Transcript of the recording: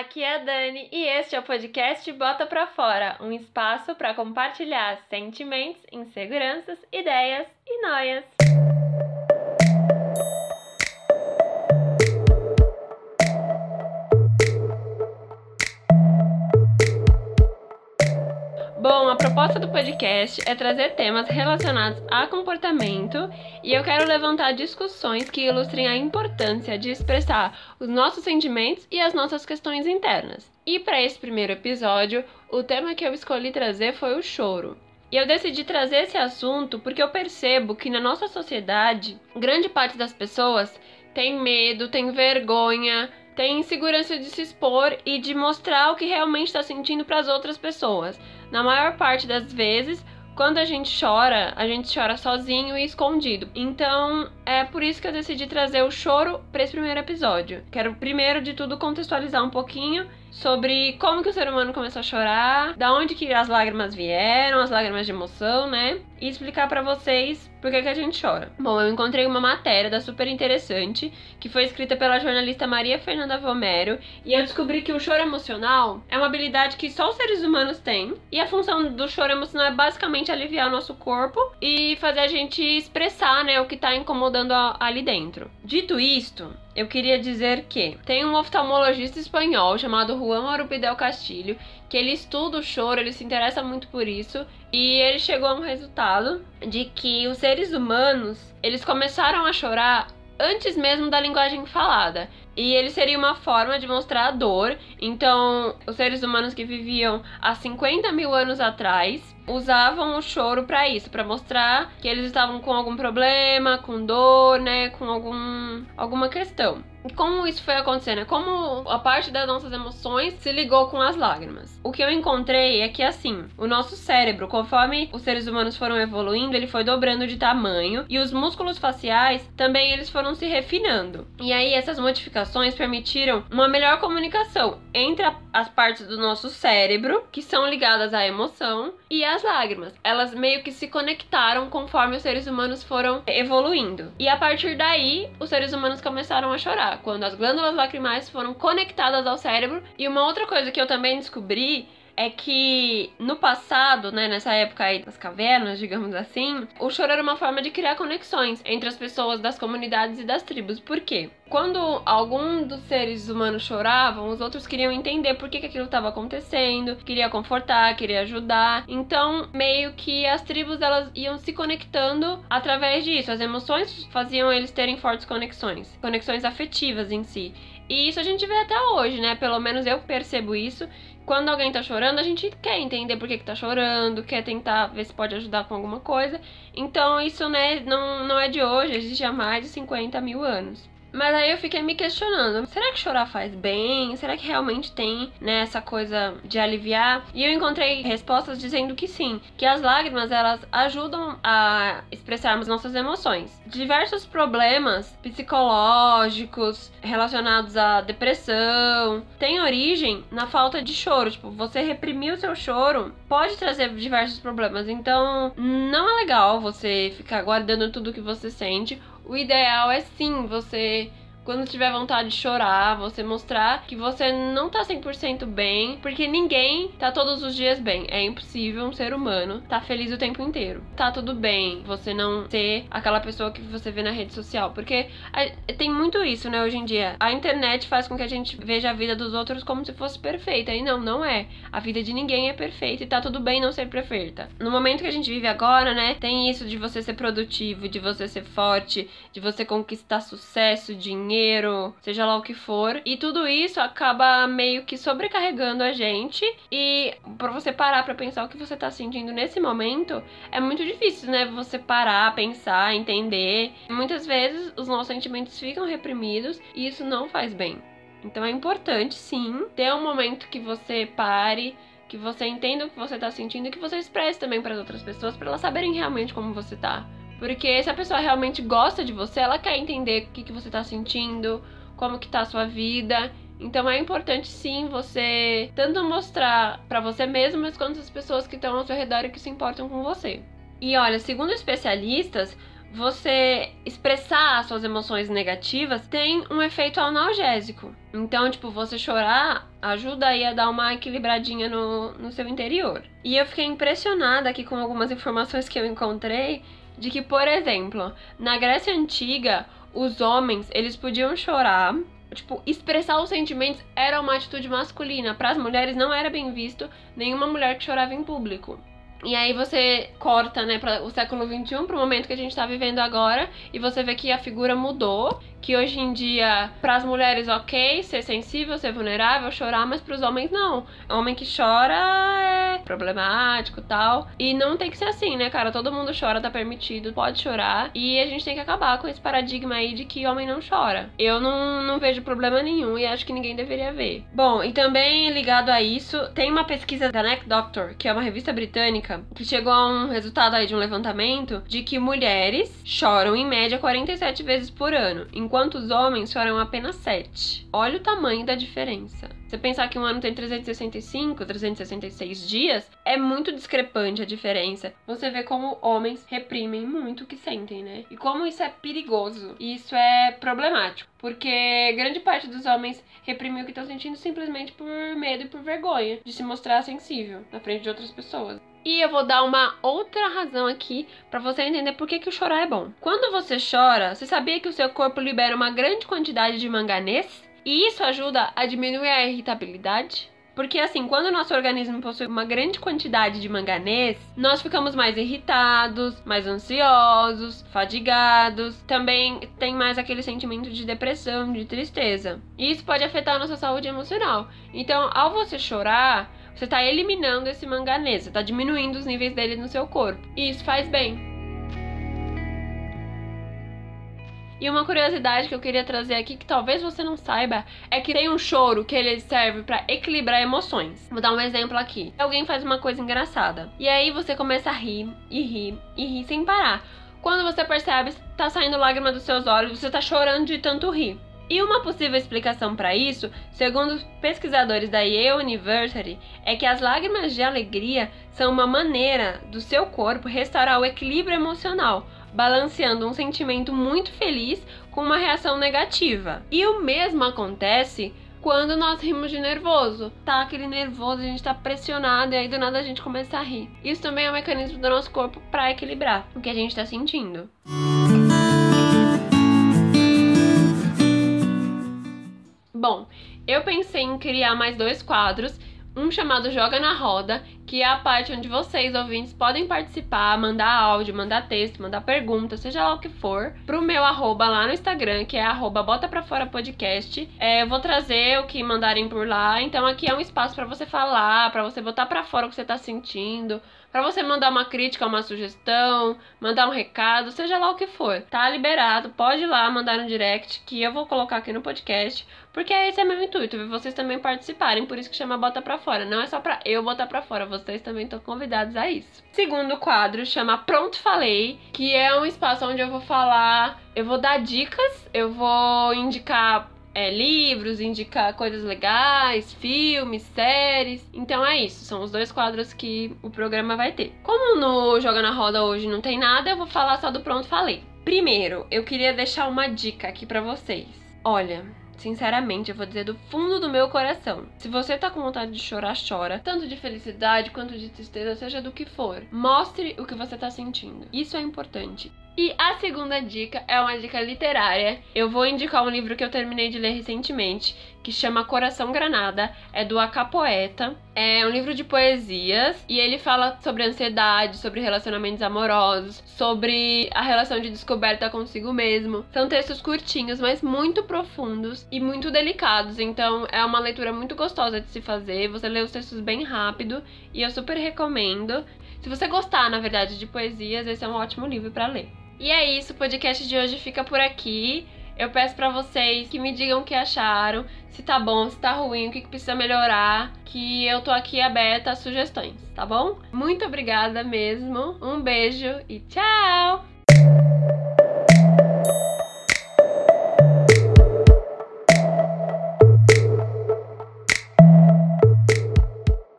aqui é a Dani e este é o podcast Bota Pra Fora, um espaço para compartilhar sentimentos, inseguranças, ideias e noias. Bom, a proposta do podcast é trazer temas relacionados a comportamento e eu quero levantar discussões que ilustrem a importância de expressar os nossos sentimentos e as nossas questões internas. E para esse primeiro episódio, o tema que eu escolhi trazer foi o choro. E eu decidi trazer esse assunto porque eu percebo que na nossa sociedade, grande parte das pessoas tem medo, tem vergonha, tem insegurança de se expor e de mostrar o que realmente está sentindo para as outras pessoas. Na maior parte das vezes, quando a gente chora, a gente chora sozinho e escondido. Então, é por isso que eu decidi trazer o choro para esse primeiro episódio. Quero primeiro de tudo contextualizar um pouquinho sobre como que o ser humano começou a chorar, da onde que as lágrimas vieram, as lágrimas de emoção, né? E explicar para vocês por que, que a gente chora. Bom, eu encontrei uma matéria da Super Interessante, que foi escrita pela jornalista Maria Fernanda Vomero, e eu descobri que o choro emocional é uma habilidade que só os seres humanos têm, e a função do choro emocional é basicamente aliviar o nosso corpo e fazer a gente expressar, né, o que tá incomodando ali dentro. Dito isto, eu queria dizer que tem um oftalmologista espanhol chamado Juan Arupidel Castilho, que ele estuda o choro, ele se interessa muito por isso, e ele chegou a um resultado de que os seres humanos, eles começaram a chorar antes mesmo da linguagem falada. E ele seria uma forma de mostrar a dor. Então, os seres humanos que viviam há 50 mil anos atrás usavam o choro para isso, para mostrar que eles estavam com algum problema, com dor, né, com algum alguma questão. Como isso foi acontecendo? É como a parte das nossas emoções se ligou com as lágrimas. O que eu encontrei é que assim, o nosso cérebro, conforme os seres humanos foram evoluindo, ele foi dobrando de tamanho e os músculos faciais também eles foram se refinando. E aí essas modificações permitiram uma melhor comunicação entre as partes do nosso cérebro que são ligadas à emoção e as lágrimas. Elas meio que se conectaram conforme os seres humanos foram evoluindo. E a partir daí, os seres humanos começaram a chorar quando as glândulas lacrimais foram conectadas ao cérebro. E uma outra coisa que eu também descobri é que no passado, né, nessa época aí das cavernas, digamos assim, o choro era uma forma de criar conexões entre as pessoas das comunidades e das tribos. Por quê? Quando algum dos seres humanos choravam, os outros queriam entender por que, que aquilo estava acontecendo, queria confortar, queria ajudar. Então, meio que as tribos elas iam se conectando através disso. As emoções faziam eles terem fortes conexões, conexões afetivas em si. E isso a gente vê até hoje, né? Pelo menos eu percebo isso quando alguém tá chorando, a gente quer entender por que, que tá chorando, quer tentar ver se pode ajudar com alguma coisa. Então, isso né, não, não é de hoje, existe há mais de 50 mil anos. Mas aí eu fiquei me questionando: será que chorar faz bem? Será que realmente tem né, essa coisa de aliviar? E eu encontrei respostas dizendo que sim, que as lágrimas elas ajudam a expressarmos nossas emoções. Diversos problemas psicológicos relacionados à depressão têm origem na falta de choro. Tipo, você reprimir o seu choro pode trazer diversos problemas. Então, não é legal você ficar guardando tudo que você sente o ideal é sim você quando tiver vontade de chorar, você mostrar que você não tá 100% bem, porque ninguém tá todos os dias bem. É impossível um ser humano tá feliz o tempo inteiro. Tá tudo bem você não ser aquela pessoa que você vê na rede social, porque tem muito isso, né, hoje em dia. A internet faz com que a gente veja a vida dos outros como se fosse perfeita, e não, não é. A vida de ninguém é perfeita e tá tudo bem não ser perfeita. No momento que a gente vive agora, né, tem isso de você ser produtivo, de você ser forte, de você conquistar sucesso, dinheiro, dinheiro, seja lá o que for. E tudo isso acaba meio que sobrecarregando a gente. E para você parar para pensar o que você tá sentindo nesse momento, é muito difícil, né? Você parar, pensar, entender. Muitas vezes os nossos sentimentos ficam reprimidos e isso não faz bem. Então é importante, sim, ter um momento que você pare, que você entenda o que você tá sentindo e que você expresse também para as outras pessoas, para elas saberem realmente como você tá. Porque se a pessoa realmente gosta de você, ela quer entender o que, que você tá sentindo, como que tá a sua vida. Então é importante sim você tanto mostrar para você mesmo, mas quanto as pessoas que estão ao seu redor e que se importam com você. E olha, segundo especialistas, você expressar suas emoções negativas tem um efeito analgésico. Então, tipo, você chorar ajuda aí a dar uma equilibradinha no, no seu interior. E eu fiquei impressionada aqui com algumas informações que eu encontrei de que, por exemplo, na Grécia Antiga, os homens, eles podiam chorar tipo, expressar os sentimentos era uma atitude masculina. Para as mulheres não era bem visto nenhuma mulher que chorava em público. E aí você corta, né, para o século XXI, para o momento que a gente está vivendo agora, e você vê que a figura mudou, que hoje em dia, para as mulheres, ok, ser sensível, ser vulnerável, chorar, mas para os homens não. O homem que chora é problemático tal. E não tem que ser assim, né, cara? Todo mundo chora, tá permitido, pode chorar. E a gente tem que acabar com esse paradigma aí de que homem não chora. Eu não, não vejo problema nenhum e acho que ninguém deveria ver. Bom, e também ligado a isso, tem uma pesquisa da Neck Doctor, que é uma revista britânica, que chegou a um resultado aí de um levantamento de que mulheres choram em média 47 vezes por ano, enquanto os homens choram apenas 7. Olha o tamanho da diferença. Você pensar que um ano tem 365, 366 dias, é muito discrepante a diferença. Você vê como homens reprimem muito o que sentem, né? E como isso é perigoso. E isso é problemático. Porque grande parte dos homens reprimem o que estão sentindo simplesmente por medo e por vergonha de se mostrar sensível na frente de outras pessoas. E eu vou dar uma outra razão aqui para você entender por que, que o chorar é bom. Quando você chora, você sabia que o seu corpo libera uma grande quantidade de manganês? E isso ajuda a diminuir a irritabilidade. Porque assim, quando o nosso organismo possui uma grande quantidade de manganês, nós ficamos mais irritados, mais ansiosos, fadigados, também tem mais aquele sentimento de depressão, de tristeza. E isso pode afetar a nossa saúde emocional. Então, ao você chorar, você está eliminando esse manganês, você está diminuindo os níveis dele no seu corpo. E isso faz bem. E uma curiosidade que eu queria trazer aqui, que talvez você não saiba, é que tem um choro que ele serve para equilibrar emoções. Vou dar um exemplo aqui. Alguém faz uma coisa engraçada. E aí você começa a rir, e rir, e rir sem parar. Quando você percebe, tá saindo lágrima dos seus olhos, você tá chorando de tanto rir. E uma possível explicação para isso, segundo pesquisadores da Yale University, é que as lágrimas de alegria são uma maneira do seu corpo restaurar o equilíbrio emocional, balanceando um sentimento muito feliz com uma reação negativa. E o mesmo acontece quando nós rimos de nervoso. Tá aquele nervoso, a gente tá pressionado e aí do nada a gente começa a rir. Isso também é um mecanismo do nosso corpo para equilibrar o que a gente tá sentindo. Bom, eu pensei em criar mais dois quadros um chamado Joga na Roda, que é a parte onde vocês, ouvintes, podem participar, mandar áudio, mandar texto, mandar pergunta, seja lá o que for, pro meu arroba lá no Instagram, que é arroba bota pra fora podcast. É, eu vou trazer o que mandarem por lá, então aqui é um espaço para você falar, para você botar para fora o que você tá sentindo, para você mandar uma crítica, uma sugestão, mandar um recado, seja lá o que for. Tá liberado, pode ir lá mandar no direct que eu vou colocar aqui no podcast, porque esse é meu intuito, vocês também participarem, por isso que chama Bota Pra Fora. Não é só pra eu botar pra fora, vocês também estão convidados a isso. Segundo quadro chama Pronto Falei, que é um espaço onde eu vou falar, eu vou dar dicas, eu vou indicar é, livros, indicar coisas legais, filmes, séries. Então é isso, são os dois quadros que o programa vai ter. Como no Joga na Roda hoje não tem nada, eu vou falar só do Pronto Falei. Primeiro, eu queria deixar uma dica aqui para vocês. Olha, Sinceramente, eu vou dizer do fundo do meu coração. Se você tá com vontade de chorar, chora. Tanto de felicidade quanto de tristeza, seja do que for. Mostre o que você tá sentindo. Isso é importante. E a segunda dica é uma dica literária. Eu vou indicar um livro que eu terminei de ler recentemente, que chama Coração Granada, é do Acapoeta. É um livro de poesias e ele fala sobre ansiedade, sobre relacionamentos amorosos, sobre a relação de descoberta consigo mesmo. São textos curtinhos, mas muito profundos e muito delicados, então é uma leitura muito gostosa de se fazer. Você lê os textos bem rápido e eu super recomendo. Se você gostar, na verdade, de poesias, esse é um ótimo livro para ler. E é isso, o podcast de hoje fica por aqui. Eu peço para vocês que me digam o que acharam, se tá bom, se tá ruim, o que, que precisa melhorar, que eu tô aqui aberta a sugestões, tá bom? Muito obrigada mesmo, um beijo e tchau!